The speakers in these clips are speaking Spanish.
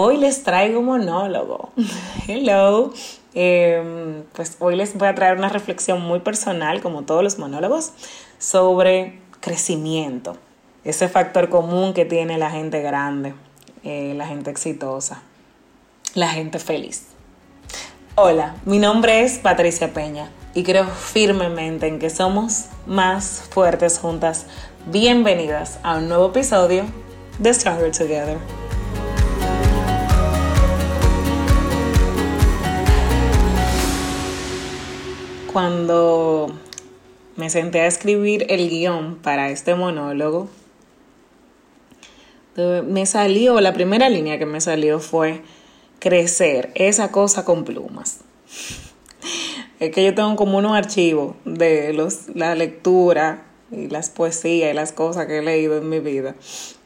Hoy les traigo monólogo. Hello. Em, pues hoy les voy a traer una reflexión muy personal, como todos los monólogos, sobre crecimiento. Ese factor común que tiene la gente grande, eh, la gente exitosa, la gente feliz. Hola, mi nombre es Patricia Peña y creo firmemente en que somos más fuertes juntas. Bienvenidas a un nuevo episodio de Stronger Together. Cuando me senté a escribir el guion para este monólogo, me salió, la primera línea que me salió fue crecer, esa cosa con plumas. Es que yo tengo como unos archivos de los, la lectura y las poesías y las cosas que he leído en mi vida.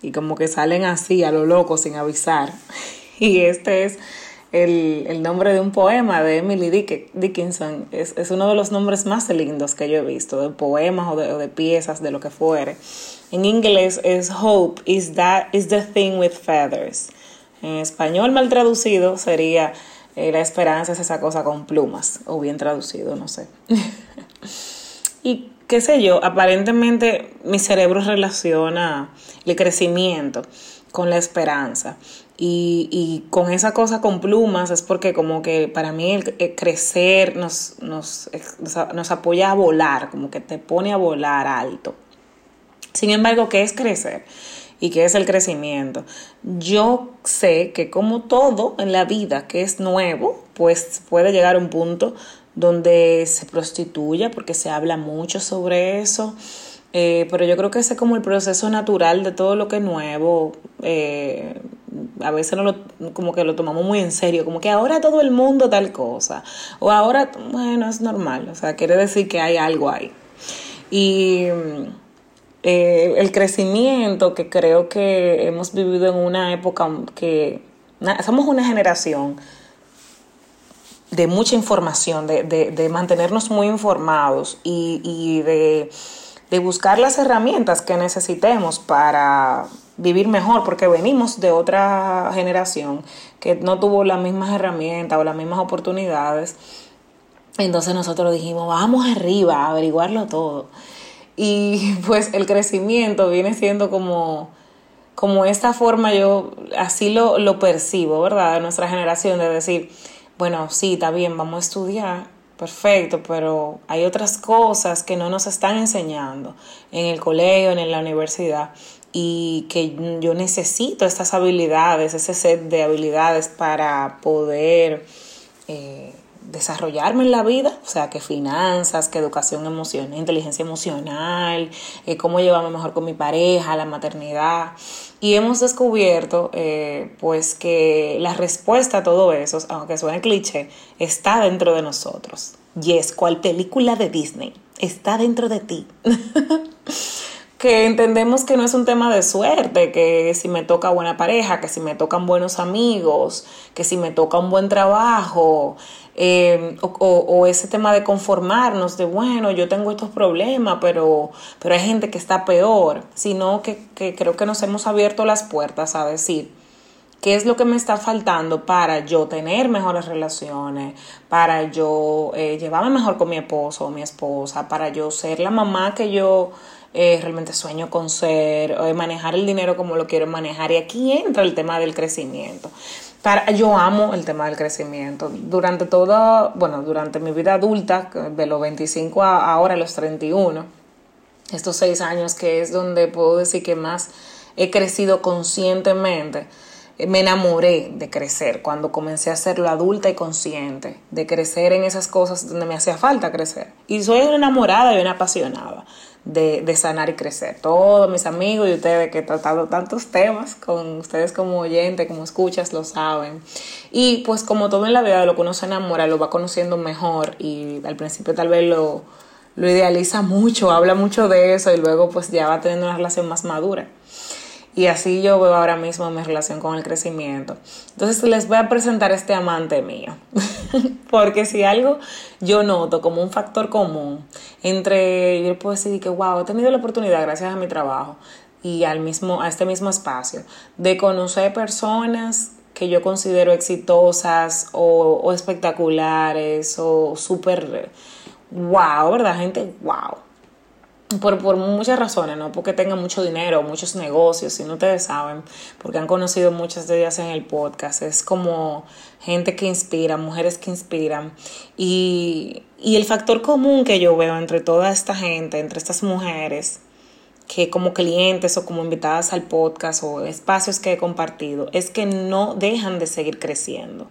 Y como que salen así, a lo loco, sin avisar. Y este es el, nombre de un poema de Emily Dickinson. Es, uno de los nombres más lindos que yo he visto, de poemas o de, piezas, de lo que fuere. En inglés es Hope is, that, is the thing with feathers. En español mal traducido sería eh, La esperanza es esa cosa con plumas, o bien traducido, no sé. y qué sé yo, aparentemente mi cerebro relaciona el crecimiento con la esperanza. Y, con esa cosa con plumas es porque como que para mí el, crecer nos, nos, nos, apoya a volar, como que te pone a volar alto. Sin embargo, ¿qué es crecer? ¿Y qué es el crecimiento? Yo sé que como todo en la vida que es nuevo, pues puede llegar a un punto donde se prostituya, porque se habla mucho sobre eso eh, pero yo creo que ese es como el proceso natural de todo lo que es nuevo. Eh, a veces no lo, como que lo tomamos muy en serio, como que ahora todo el mundo tal cosa. O ahora, bueno, es normal. O sea, quiere decir que hay algo ahí. Y eh, el crecimiento que creo que hemos vivido en una época que somos una generación de mucha información, de, de, de mantenernos muy informados y, y de de buscar las herramientas que necesitemos para vivir mejor, porque venimos de otra generación que no tuvo las mismas herramientas o las mismas oportunidades. Entonces nosotros dijimos, vamos arriba a averiguarlo todo. Y pues el crecimiento viene siendo como, como esta forma, yo así lo, lo percibo, ¿verdad? De nuestra generación, de decir, bueno, sí, está bien, vamos a estudiar, perfecto, pero hay otras cosas que no nos están enseñando en el colegio, en la universidad, y que yo necesito estas habilidades, ese set de habilidades para poder eh, desarrollarme en la vida, o sea, que finanzas, que educación emocional, inteligencia emocional, eh, cómo llevarme mejor con mi pareja, la maternidad. Y hemos descubierto, eh, pues, que la respuesta a todo eso, aunque suene cliché, está dentro de nosotros. Yes, cual película de Disney está dentro de ti. que entendemos que no es un tema de suerte, que si me toca buena pareja, que si me tocan buenos amigos, que si me toca un buen trabajo, eh, o, ese tema de conformarnos, de bueno, yo tengo estos problemas, pero, pero hay gente que está peor, sino que, que creo que nos hemos abierto las puertas a decir, ¿Qué es lo que me está faltando para yo tener mejores relaciones, para yo eh, llevarme mejor con mi esposo o mi esposa, para yo ser la mamá que yo eh, realmente sueño con ser, o manejar el dinero como lo quiero manejar. Y aquí entra el tema del crecimiento. Para, yo amo el tema del crecimiento. Durante toda, bueno, durante mi vida adulta, de los 25 a ahora los 31, estos seis años que es donde puedo decir que más he crecido conscientemente, me enamoré de crecer cuando comencé a hacerlo adulta y consciente, de crecer en esas cosas donde me hacía falta crecer. Y soy una enamorada y una apasionada de, sanar y crecer. Todos mis amigos y ustedes que he tratado tantos temas con ustedes como oyente, como escuchas, lo saben. Y pues como todo en la vida, lo que uno enamora, lo va conociendo mejor y al principio tal vez lo, lo idealiza mucho, habla mucho de eso y luego pues ya va teniendo una relación más madura. Y así yo veo ahora mismo mi relación con el crecimiento. Entonces les voy a presentar este amante mío. Porque si algo yo noto como un factor común entre, yo puedo decir que, wow, he tenido la oportunidad gracias a mi trabajo y al mismo, a este mismo espacio de conocer personas que yo considero exitosas o, espectaculares o súper wow, ¿verdad? Gente, wow. Por, por, muchas razones, no porque tengan mucho dinero, muchos negocios, si no ustedes saben, porque han conocido muchas de ellas en el podcast. Es como gente que inspira, mujeres que inspiran. Y, y el factor común que yo veo entre toda esta gente, entre estas mujeres, que como clientes o como invitadas al podcast o espacios que he compartido, es que no dejan de seguir creciendo.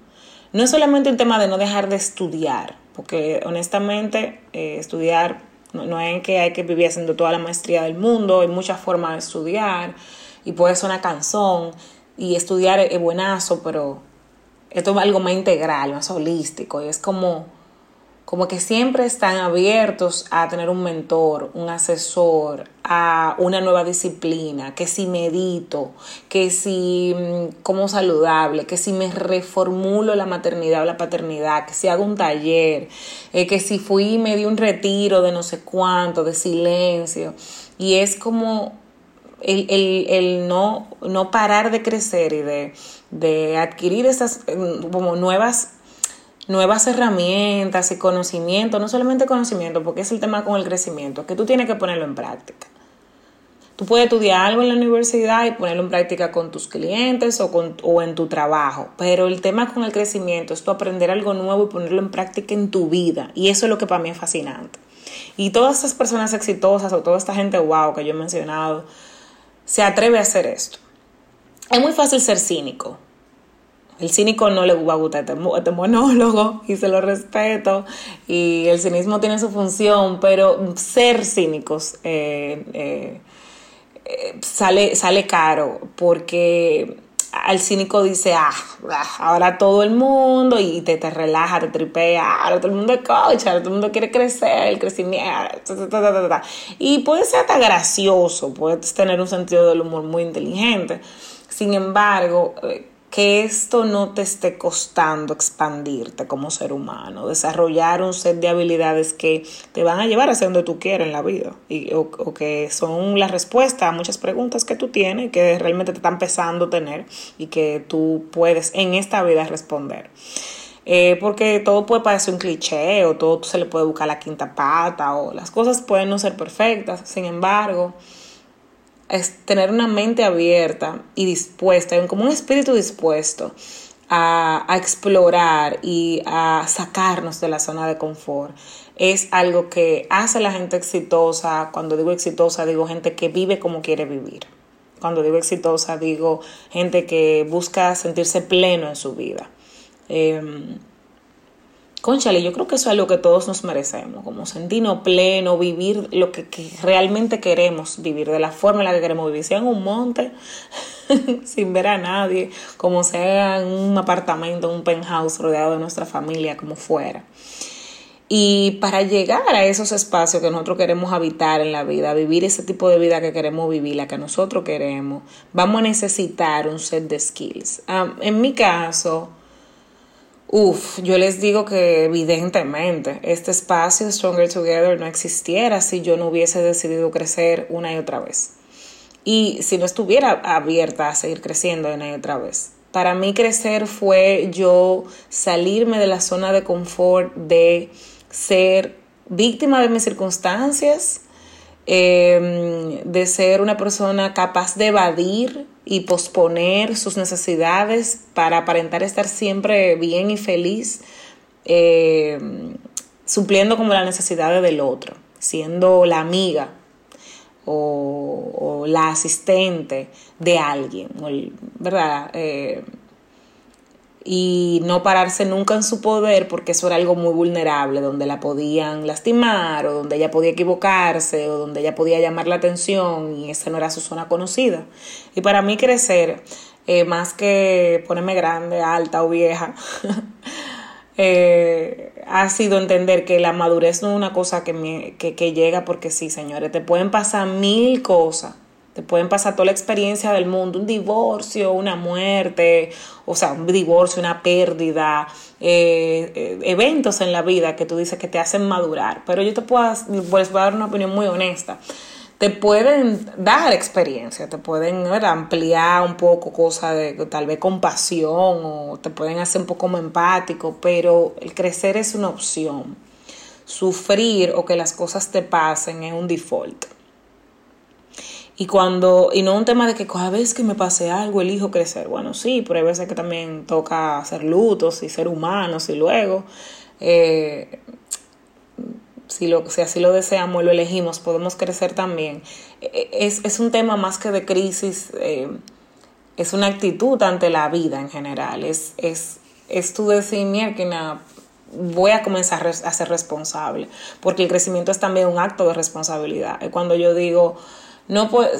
No es solamente un tema de no dejar de estudiar, porque honestamente eh, estudiar no, es que hay que vivir haciendo toda la maestría del mundo, hay muchas formas de estudiar y puede ser una canción y estudiar es buenazo, pero esto es algo más integral, más holístico y es como como que siempre están abiertos a tener un mentor, un asesor, a una nueva disciplina, que si medito, que si mm, como saludable, que si me reformulo la maternidad o la paternidad, que si hago un taller, eh, que si fui y me di un retiro de no sé cuánto, de silencio. Y es como el, el, el no, no parar de crecer y de, de adquirir esas mm, como nuevas nuevas herramientas y conocimiento, no solamente conocimiento, porque es el tema con el crecimiento, que tú tienes que ponerlo en práctica. Tú puedes estudiar algo en la universidad y ponerlo en práctica con tus clientes o, con, o en tu trabajo, pero el tema con el crecimiento es tú aprender algo nuevo y ponerlo en práctica en tu vida. Y eso es lo que para mí es fascinante. Y todas estas personas exitosas o toda esta gente wow que yo he mencionado, se atreve a hacer esto. Es muy fácil ser cínico, el cínico no le va a gustar este, este, monólogo y se lo respeto y el cinismo tiene su función, pero ser cínicos eh, eh, eh, sale, sale caro porque al cínico dice, ah, ah, ahora todo el mundo y te, te relaja, te tripea, ahora todo el mundo es coach, ahora todo el mundo quiere crecer, el crecimiento, y puede ser hasta gracioso, puedes tener un sentido del humor muy inteligente. Sin embargo, que esto no te esté costando expandirte como ser humano, desarrollar un set de habilidades que te van a llevar hacia donde tú quieres en la vida y, o, que son la respuesta a muchas preguntas que tú tienes que realmente te están empezando a tener y que tú puedes en esta vida responder. Eh, porque todo puede parecer un cliché o todo se le puede buscar la quinta pata o las cosas pueden no ser perfectas, sin embargo, es tener una mente abierta y dispuesta, como un espíritu dispuesto a, explorar y a sacarnos de la zona de confort. Es algo que hace a la gente exitosa. Cuando digo exitosa, digo gente que vive como quiere vivir. Cuando digo exitosa, digo gente que busca sentirse pleno en su vida. Em, Conchale, yo creo que eso es algo que todos nos merecemos, como sentirnos pleno, vivir lo que, realmente queremos vivir, de la forma en la que queremos vivir, sea en un monte, sin ver a nadie, como sea en un apartamento, un penthouse rodeado de nuestra familia, como fuera. Y para llegar a esos espacios que nosotros queremos habitar en la vida, vivir ese tipo de vida que queremos vivir, la que nosotros queremos, vamos a necesitar un set de skills. Ah, en mi caso, Uf, yo les digo que evidentemente este espacio Stronger Together no existiera si yo no hubiese decidido crecer una y otra vez. Y si no estuviera abierta a seguir creciendo una y otra vez. Para mí crecer fue yo salirme de la zona de confort de ser víctima de mis circunstancias, em, de ser una persona capaz de evadir y posponer sus necesidades para aparentar estar siempre bien y feliz, eh, supliendo como las necesidades del otro, siendo la amiga o, la asistente de alguien, ¿verdad? Eh, y no pararse nunca en su poder porque eso era algo muy vulnerable, donde la podían lastimar o donde ella podía equivocarse o donde ella podía llamar la atención y esa no era su zona conocida. Y para mí crecer, eh, más que ponerme grande, alta o vieja, eh, ha sido entender que la madurez no es una cosa que, que, que llega porque sí, señores, te pueden pasar mil cosas te pueden pasar toda la experiencia del mundo, un divorcio, una muerte, o sea, un divorcio, una pérdida, eh, eh, eventos en la vida que tú dices que te hacen madurar. Pero yo te puedo, pues, voy a dar una opinión muy honesta. te pueden dar experiencia, te pueden ampliar un poco cosas de tal vez compasión o te pueden hacer un poco más empático, pero el crecer es una opción. Sufrir o que las cosas te pasen es un default. Y cuando, y no un tema de que cada vez que me pase algo elijo crecer. Bueno, sí, pero hay veces que también toca hacer lutos y ser humanos y luego eh, si, lo, si así lo deseamos y lo elegimos, podemos crecer también. E, e, es, un tema más que de crisis, eh, es una actitud ante la vida en general. Es, es, es tu decir, mierda, voy a comenzar a ser responsable, porque el crecimiento es también un acto de responsabilidad. Cuando yo digo, no puede,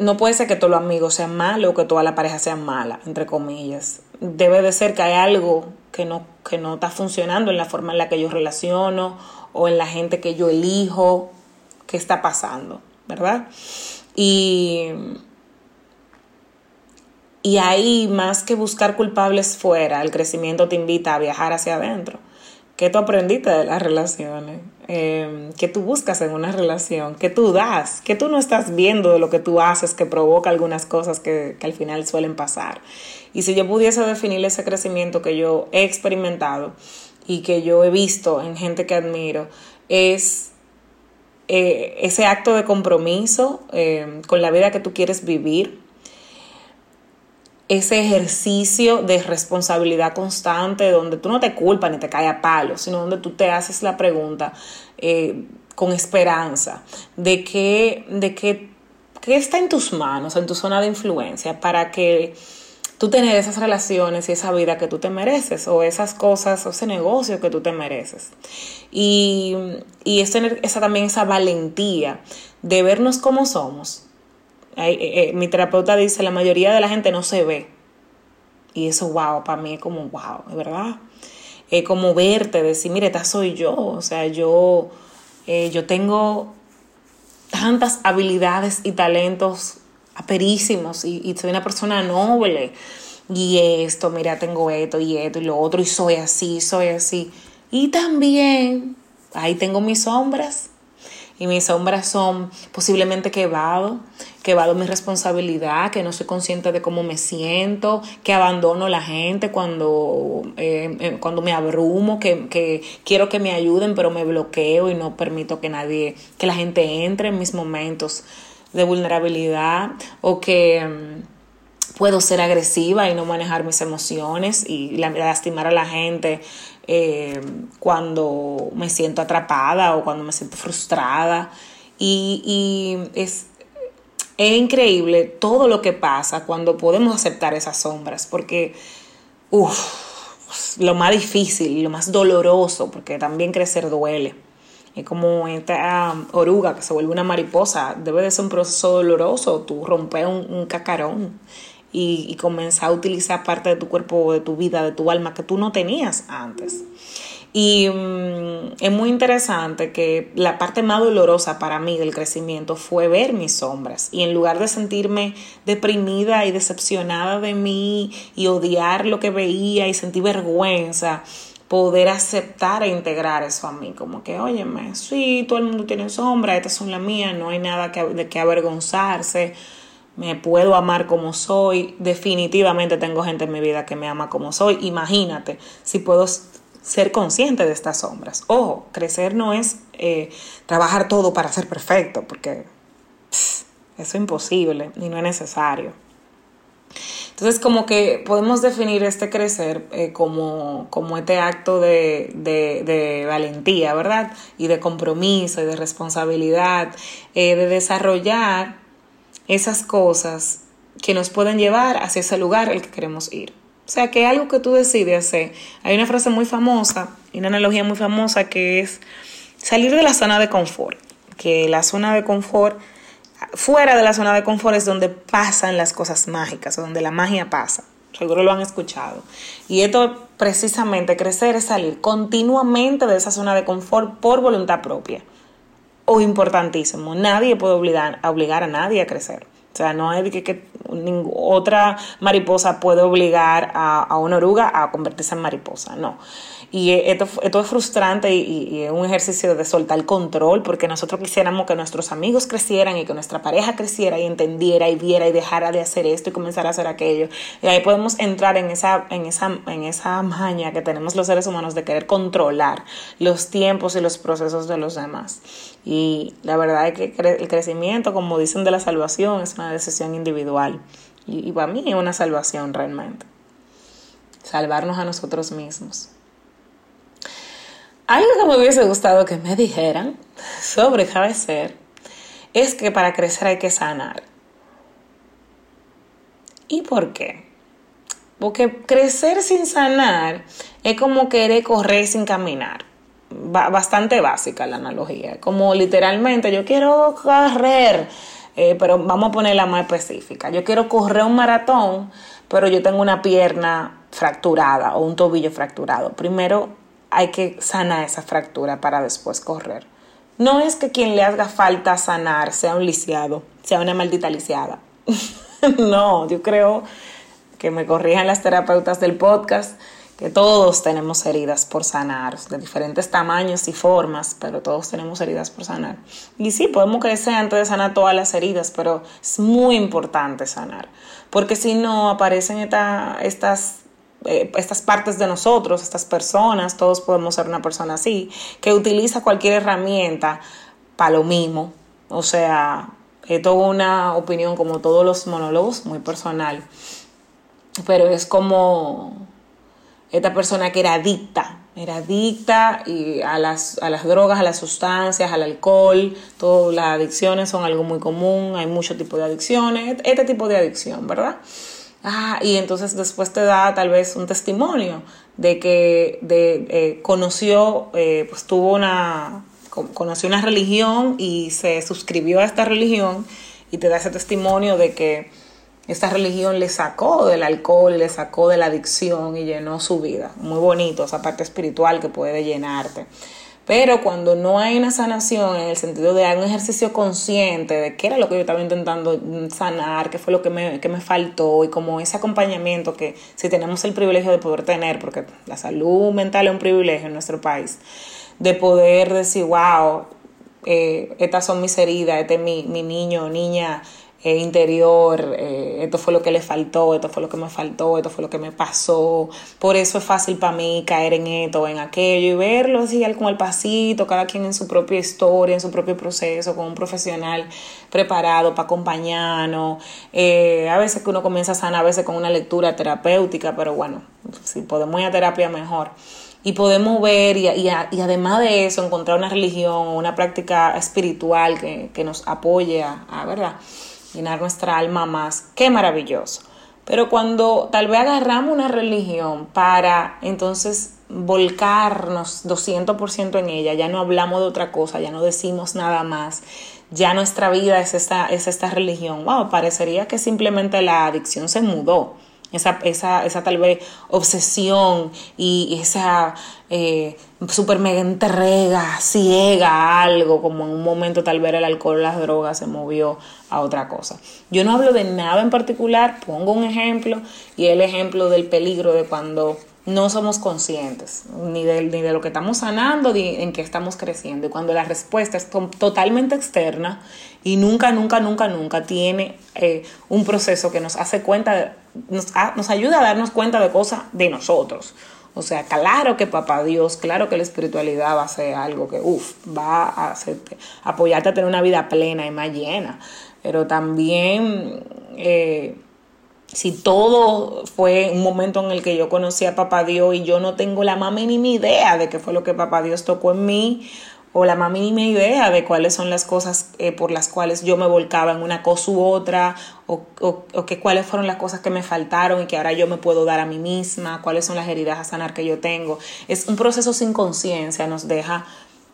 no puede ser que todos los amigos sean malos o que toda la pareja sea mala, entre comillas. Debe de ser que hay algo que no, que no está funcionando en la forma en la que yo relaciono o en la gente que yo elijo, qué está pasando, ¿verdad? Y, y ahí, más que buscar culpables fuera, el crecimiento te invita a viajar hacia adentro. ¿Qué tú aprendiste de las relaciones? Eh, ¿Qué tú buscas en una relación? ¿Qué tú das? ¿Qué tú no estás viendo de lo que tú haces que provoca algunas cosas que, que al final suelen pasar? Y si yo pudiese definir ese crecimiento que yo he experimentado, y que yo he visto en gente que admiro es eh, ese acto de compromiso eh, con la vida que tú quieres vivir, ese ejercicio de responsabilidad constante donde tú no te culpas ni te caes a palo, sino donde tú te haces la pregunta eh, con esperanza de que, de que, qué está en tus manos, en tu zona de influencia, para que tú tener esas relaciones y esa vida que tú te mereces o esas cosas o ese negocio que tú te mereces. Y, y es tener esa, también esa valentía de vernos como somos. Eh, eh, mi terapeuta dice, la mayoría de la gente no se ve. Y eso, wow, para mí es como, wow, de verdad. Es como verte, decir, mire, esta soy yo. O sea, yo, eh, yo tengo tantas habilidades y talentos aperísimos y, y soy una persona noble y esto, mira, tengo esto y esto y lo otro y soy así, soy así. Y también ahí tengo mis sombras y mis sombras son posiblemente que evado, que evado mi responsabilidad, que no soy consciente de cómo me siento, que abandono la gente cuando, eh, eh, cuando me abrumo, que, que quiero que me ayuden pero me bloqueo y no permito que nadie, que la gente entre en mis momentos de vulnerabilidad o que mm, puedo ser agresiva y no manejar mis emociones y lastimar a la gente eh, cuando me siento atrapada o cuando me siento frustrada. Y, es, es, increíble todo lo que pasa cuando podemos aceptar esas sombras, porque lo más difícil, lo más doloroso, porque también crecer duele es como esta oruga que se vuelve una mariposa. Debe de ser un proceso doloroso. Tú rompes un, cacarón y, y comenzar a utilizar parte de tu cuerpo, de tu vida, de tu alma que tú no tenías antes. Y mm, es muy interesante que la parte más dolorosa para mí del crecimiento fue ver mis sombras. Y en lugar de sentirme deprimida y decepcionada de mí y odiar lo que veía y sentir vergüenza, poder aceptar e integrar eso a mí, como que, óyeme, sí, todo el mundo tiene sombra, estas son las mías, no hay nada que, de qué avergonzarse, me puedo amar como soy, definitivamente tengo gente en mi vida que me ama como soy, imagínate si puedo ser consciente de estas sombras. Ojo, crecer no es eh, trabajar todo para ser perfecto, porque eso es imposible y no es necesario. Entonces, como que podemos definir este crecer eh, como, como, este acto de, de, valentía, ¿verdad? Y de compromiso y de responsabilidad, eh, de desarrollar esas cosas que nos pueden llevar hacia ese lugar al que queremos ir. O sea, que algo que tú decides hacer. Hay una frase muy famosa, y una analogía muy famosa que es salir de la zona de confort. Que la zona de confort fuera de la zona de confort es donde pasan las cosas mágicas, donde la magia pasa. Seguro lo han escuchado. Y esto precisamente, crecer es salir continuamente de esa zona de confort por voluntad propia. O importantísimo, nadie puede obligar, obligar a nadie a crecer. O sea, no es que, que otra mariposa puede obligar a, a una oruga a convertirse en mariposa, no. Y esto, esto es frustrante y, es un ejercicio de soltar control porque nosotros quisiéramos que nuestros amigos crecieran y que nuestra pareja creciera y entendiera y viera y dejara de hacer esto y comenzara a hacer aquello. Y ahí podemos entrar en esa, en esa, en esa maña que tenemos los seres humanos de querer controlar los tiempos y los procesos de los demás. Y la verdad es que el crecimiento, como dicen de la salvación, es una decisión individual. Y, y para mí es una salvación realmente. Salvarnos a nosotros mismos. Algo que me hubiese gustado que me dijeran sobre crecer es que para crecer hay que sanar. ¿Y por qué? Porque crecer sin sanar es como querer correr sin caminar. Bastante básica la analogía. Como literalmente yo quiero correr, eh, pero vamos a ponerla más específica. Yo quiero correr un maratón, pero yo tengo una pierna fracturada o un tobillo fracturado. Primero hay que sanar esa fractura para después correr. No es que quien le haga falta sanar sea un lisiado, sea una maldita lisiada. no, yo creo que me corrijan las terapeutas del podcast, que todos tenemos heridas por sanar, de diferentes tamaños y formas, pero todos tenemos heridas por sanar. Y sí, podemos crecer antes de sanar todas las heridas, pero es muy importante sanar, porque si no aparecen estas eh, estas partes de nosotros, estas personas, todos podemos ser una persona así, que utiliza cualquier herramienta para lo mismo. O sea, es toda una opinión como todos los monólogos, muy personal. Pero es como esta persona que era adicta, era adicta y a, las, a las drogas, a las sustancias, al alcohol, todas las adicciones son algo muy común, hay muchos tipos de adicciones, este tipo de adicción, ¿verdad? Ah, y entonces después te da tal vez un testimonio de que de, eh, conoció, eh, pues tuvo una, conoció una religión y se suscribió a esta religión y te da ese testimonio de que esta religión le sacó del alcohol, le sacó de la adicción y llenó su vida. Muy bonito, esa parte espiritual que puede llenarte. Pero cuando no hay una sanación en el sentido de un ejercicio consciente de qué era lo que yo estaba intentando sanar, qué fue lo que me, que me faltó y como ese acompañamiento que si tenemos el privilegio de poder tener, porque la salud mental es un privilegio en nuestro país, de poder decir, wow, eh, estas son mis heridas, este es mi, mi niño o niña eh, interior, eh, esto fue lo que le faltó, esto fue lo que me faltó, esto fue lo que me pasó, por eso es fácil para mí caer en esto, en aquello y verlo así con el pasito, cada quien en su propia historia, en su propio proceso, con un profesional preparado para acompañarnos. Eh, a veces que uno comienza a sanar, a veces con una lectura terapéutica, pero bueno, si podemos ir a terapia mejor y podemos ver y, y, además de eso encontrar una religión o una práctica espiritual que, que nos apoye a, a ¿verdad? Llenar nuestra alma más. Qué maravilloso. Pero cuando tal vez agarramos una religión para entonces volcarnos 200% en ella, ya no hablamos de otra cosa, ya no decimos nada más, ya nuestra vida es esta, es esta religión, wow, parecería que simplemente la adicción se mudó esa, esa, esa tal vez obsesión y esa eh, super mega entrega ciega a algo, como en un momento tal vez el alcohol, las drogas se movió a otra cosa. Yo no hablo de nada en particular, pongo un ejemplo y el ejemplo del peligro de cuando no somos conscientes ni de, ni de lo que estamos sanando ni en qué estamos creciendo. Y cuando la respuesta es totalmente externa y nunca, nunca, nunca, nunca tiene eh, un proceso que nos hace cuenta, nos, nos ayuda a darnos cuenta de cosas de nosotros. O sea, claro que papá Dios, claro que la espiritualidad va a ser algo que, uff, va a hacerte, apoyarte a tener una vida plena y más llena. Pero también... Eh, si todo fue un momento en el que yo conocí a Papá Dios y yo no tengo la más mínima idea de qué fue lo que Papá Dios tocó en mí, o la más mínima idea de cuáles son las cosas eh, por las cuales yo me volcaba en una cosa u otra, o, o, que cuáles fueron las cosas que me faltaron y que ahora yo me puedo dar a mí misma, cuáles son las heridas a sanar que yo tengo. Es un proceso sin conciencia, nos deja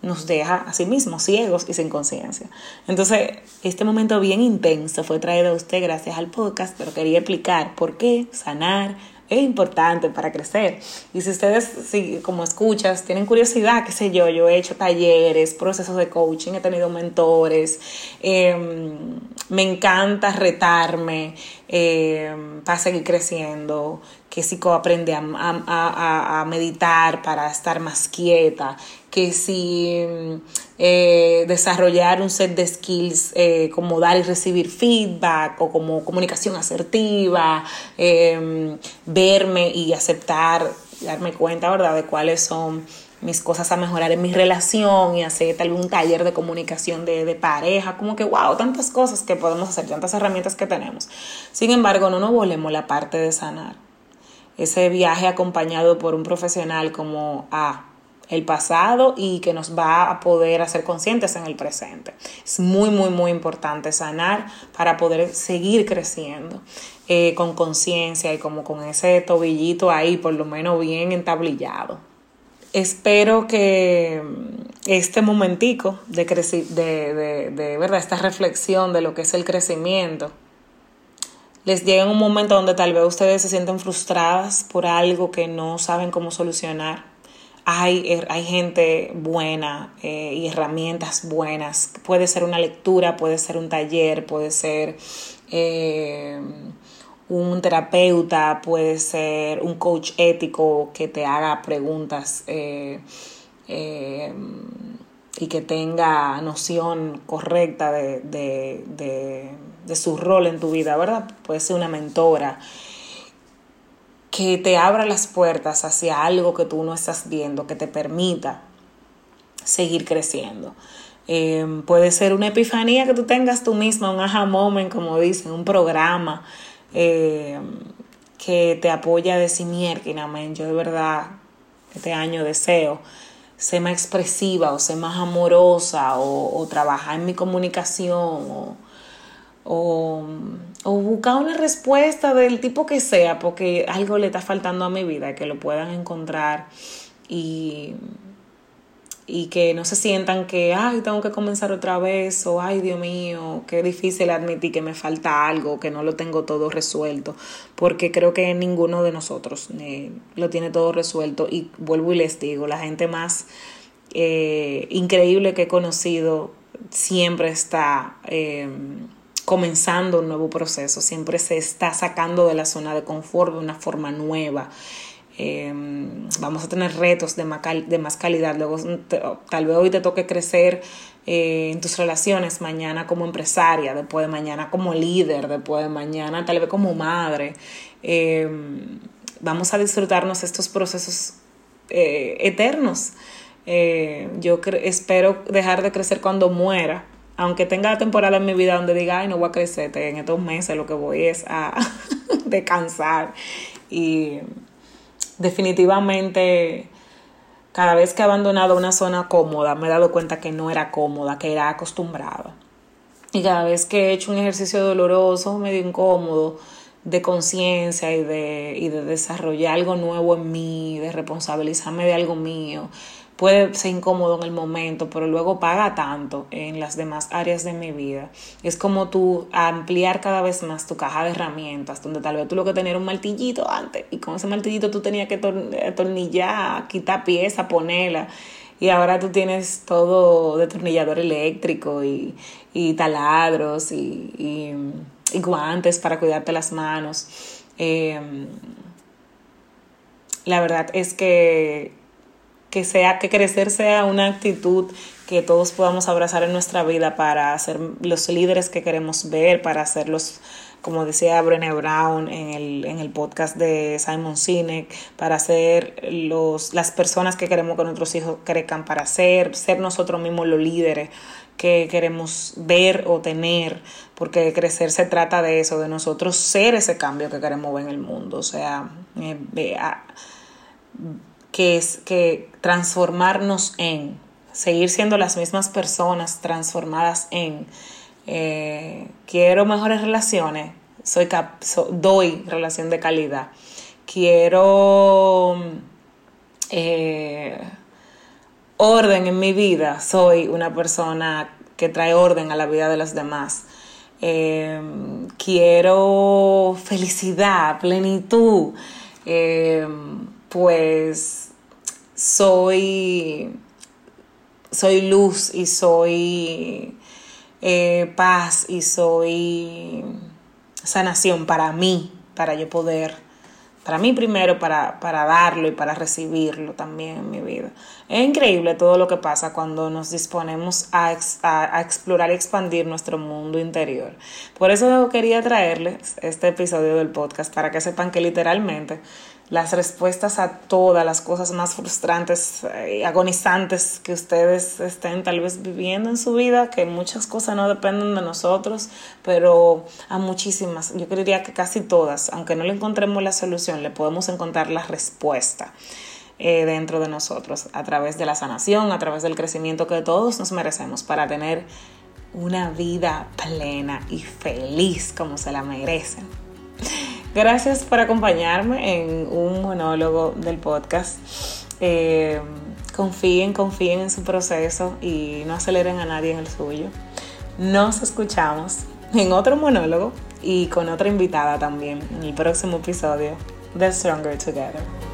nos deja a sí mismos ciegos y sin conciencia. Entonces, este momento bien intenso fue traído a usted gracias al podcast, pero quería explicar por qué sanar es importante para crecer. Y si ustedes, si, como escuchas, tienen curiosidad, qué sé yo, yo he hecho talleres, procesos de coaching, he tenido mentores, em, me encanta retarme em, para seguir creciendo, que si aprende a, a, a, meditar para estar más quieta, que si eh, desarrollar un set de skills eh, como dar y recibir feedback o como comunicación asertiva, em, verme y aceptar, darme cuenta, ¿verdad?, de cuáles son mis cosas a mejorar en mi relación y hacer tal un taller de comunicación de, de, pareja, como que wow, tantas cosas que podemos hacer, tantas herramientas que tenemos. Sin embargo, no nos volvemos la parte de sanar ese viaje acompañado por un profesional como a el pasado y que nos va a poder hacer conscientes en el presente. Es muy, muy, muy importante sanar para poder seguir creciendo eh, con conciencia y como con ese tobillito ahí, por lo menos bien entablillado. Espero que este momentico de, de, de, de verdad, esta reflexión de lo que es el crecimiento, les llega un momento donde tal vez ustedes se sienten frustradas por algo que no saben cómo solucionar. Hay, er, hay gente buena eh, y herramientas buenas. Puede ser una lectura, puede ser un taller, puede ser eh, un terapeuta, puede ser un coach ético que te haga preguntas eh, y que tenga noción correcta de, de, de, su rol en tu vida, ¿verdad? Puede ser una mentora que te abra las puertas hacia algo que tú no estás viendo, que te permita seguir creciendo. Eh, puede ser una epifanía que tú tengas tú misma, un aha moment, como dicen, un programa eh, que te apoya a decir, mierda, yo de verdad este año deseo ser más expresiva o ser más amorosa o, trabajar en mi comunicación o, o, buscar una respuesta del tipo que sea porque algo le está faltando a mi vida, que lo puedan encontrar y y que no se sientan que, ay, tengo que comenzar otra vez, o ay, Dios mío, qué difícil admitir que me falta algo, que no lo tengo todo resuelto, porque creo que ninguno de nosotros eh, lo tiene todo resuelto. Y vuelvo y les digo, la gente más eh, increíble que he conocido siempre está eh, comenzando un nuevo proceso, siempre se está sacando de la zona de confort de una forma nueva. Em, vamos a tener retos de más, de más calidad. Luego, tal vez hoy te toque crecer eh, en tus relaciones, mañana como empresaria, después de mañana como líder, después de mañana tal vez como madre. Em, vamos a disfrutarnos estos procesos eh, eternos. Eh, yo espero dejar de crecer cuando muera. Aunque tenga temporada en mi vida donde diga, ay, no voy a crecer, en estos meses lo que voy es a descansar y definitivamente cada vez que he abandonado una zona cómoda me he dado cuenta que no era cómoda, que era acostumbrada. Y cada vez que he hecho un ejercicio doloroso, medio incómodo, de conciencia y de, y de desarrollar algo nuevo en mí, de responsabilizarme de algo mío, puede ser incómodo en el momento, pero luego paga tanto en las demás áreas de mi vida. Es como tú ampliar cada vez más tu caja de herramientas, donde tal vez tú lo que tenías un martillito antes y con ese martillito tú tenías que atornillar, quitar pieza, ponerla. Y ahora tú tienes todo detornillador eléctrico y, taladros y, guantes para cuidarte las manos. Em, la verdad es que que sea que crecer sea una actitud que todos podamos abrazar en nuestra vida para ser los líderes que queremos ver, para ser los, como decía Brené Brown en el, en el podcast de Simon Sinek, para ser los, las personas que queremos que nuestros hijos crezcan, para ser, ser nosotros mismos los líderes que queremos ver o tener, porque crecer se trata de eso, de nosotros ser ese cambio que queremos ver en el mundo, o sea, eh, que es que transformarnos en, seguir siendo las mismas personas transformadas en, eh, quiero mejores relaciones, soy cap doy relación de calidad, quiero eh, orden en mi vida, soy una persona que trae orden a la vida de los demás. Eh, quiero felicidad, plenitud, pues soy, soy luz y soy eh, paz y soy sanación para mí, para yo poder para mí primero, para, para darlo y para recibirlo también en mi vida. Es increíble todo lo que pasa cuando nos disponemos a, a, explorar y expandir nuestro mundo interior. Por eso quería traerles este episodio del podcast, para que sepan que literalmente las respuestas a todas las cosas más frustrantes y agonizantes que ustedes estén tal vez viviendo en su vida, que muchas cosas no dependen de nosotros, pero a muchísimas, yo creería que casi todas, aunque no le encontremos la solución, le podemos encontrar la respuesta. Eh, dentro de nosotros, a través de la sanación, a través del crecimiento que todos nos merecemos para tener una vida plena y feliz como se la merecen. Gracias por acompañarme en un monólogo del podcast. Eh, confíen, confíen en su proceso y no aceleren a nadie en el suyo. Nos escuchamos en otro monólogo y con otra invitada también en el próximo episodio de Stronger Together.